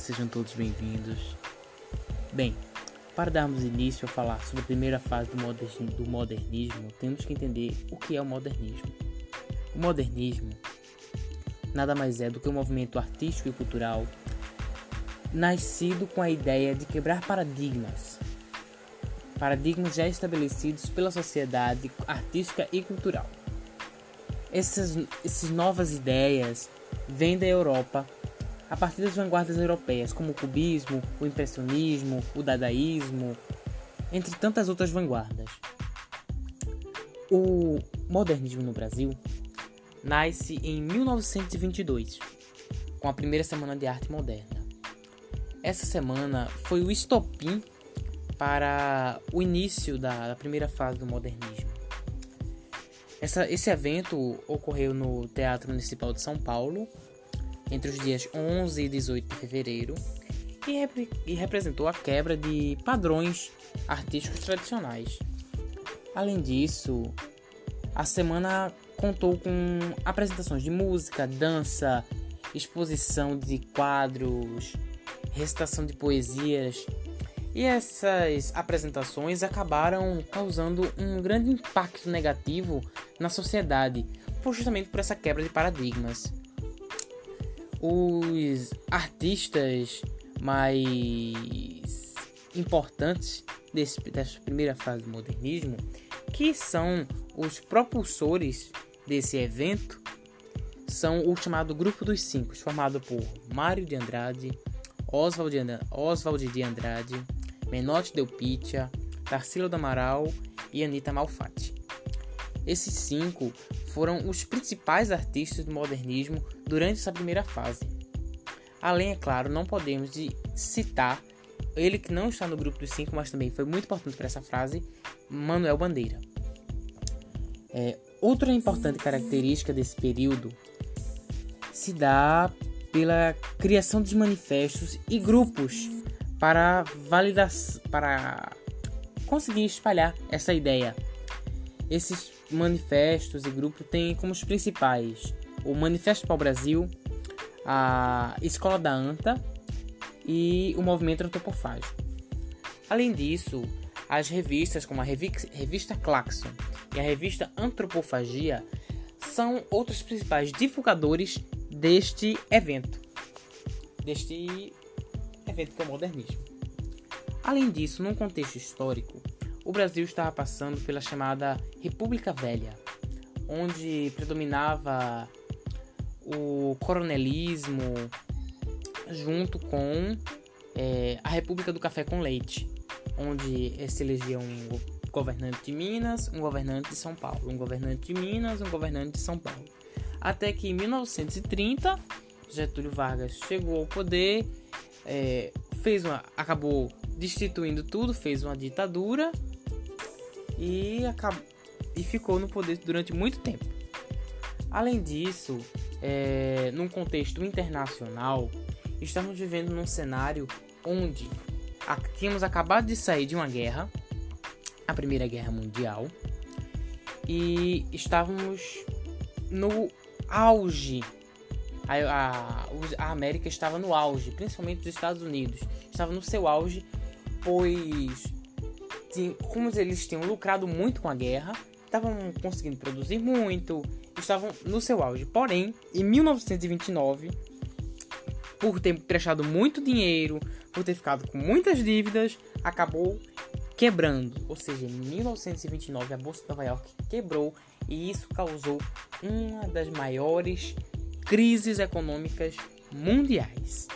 sejam todos bem-vindos. Bem, para darmos início a falar sobre a primeira fase do modernismo, temos que entender o que é o modernismo. O modernismo nada mais é do que um movimento artístico e cultural nascido com a ideia de quebrar paradigmas, paradigmas já estabelecidos pela sociedade artística e cultural. Essas, essas novas ideias vêm da Europa a partir das vanguardas europeias, como o cubismo, o impressionismo, o dadaísmo, entre tantas outras vanguardas. O modernismo no Brasil nasce em 1922, com a primeira Semana de Arte Moderna. Essa semana foi o estopim para o início da, da primeira fase do modernismo. Essa, esse evento ocorreu no Teatro Municipal de São Paulo entre os dias 11 e 18 de fevereiro e, e representou a quebra de padrões artísticos tradicionais. Além disso, a semana contou com apresentações de música, dança, exposição de quadros, recitação de poesias. E essas apresentações acabaram causando um grande impacto negativo na sociedade, justamente por essa quebra de paradigmas. Os artistas mais importantes desse, dessa primeira fase do modernismo, que são os propulsores desse evento, são o chamado Grupo dos Cinco, formado por Mário de Andrade, Oswald de, Andrade, Oswald de Andrade, Menotti Del Picchia, Tarsila do Amaral e Anita Malfatti. Esses cinco foram os principais artistas do modernismo durante essa primeira fase. Além, é claro, não podemos de citar ele que não está no grupo dos cinco, mas também foi muito importante para essa frase, Manuel Bandeira. É, outra importante característica desse período se dá pela criação de manifestos e grupos para validar, para conseguir espalhar essa ideia. Esses manifestos e grupos têm como os principais o Manifesto para o Brasil, a Escola da Anta e o Movimento Antropofágico. Além disso, as revistas como a revista Claxon e a revista Antropofagia são outros principais divulgadores deste evento, deste evento que é o modernismo. Além disso, num contexto histórico, o Brasil estava passando pela chamada República Velha, onde predominava o coronelismo junto com é, a República do Café com Leite, onde se elegia um governante de Minas, um governante de São Paulo, um governante de Minas, um governante de São Paulo. Até que em 1930, Getúlio Vargas chegou ao poder, é, fez uma, acabou destituindo tudo, fez uma ditadura e, acabou, e ficou no poder durante muito tempo. Além disso, é, num contexto internacional, estamos vivendo num cenário onde tínhamos acabado de sair de uma guerra, a Primeira Guerra Mundial, e estávamos no auge. A, a, a, América estava no auge, principalmente os Estados Unidos. Estava no seu auge, pois, como eles tinham lucrado muito com a guerra, estavam conseguindo produzir muito, estavam no seu auge. Porém, em 1929, por ter prestado muito dinheiro, por ter ficado com muitas dívidas, acabou quebrando. Ou seja, em 1929 a Bolsa de Nova York quebrou e isso causou uma das maiores crises econômicas mundiais.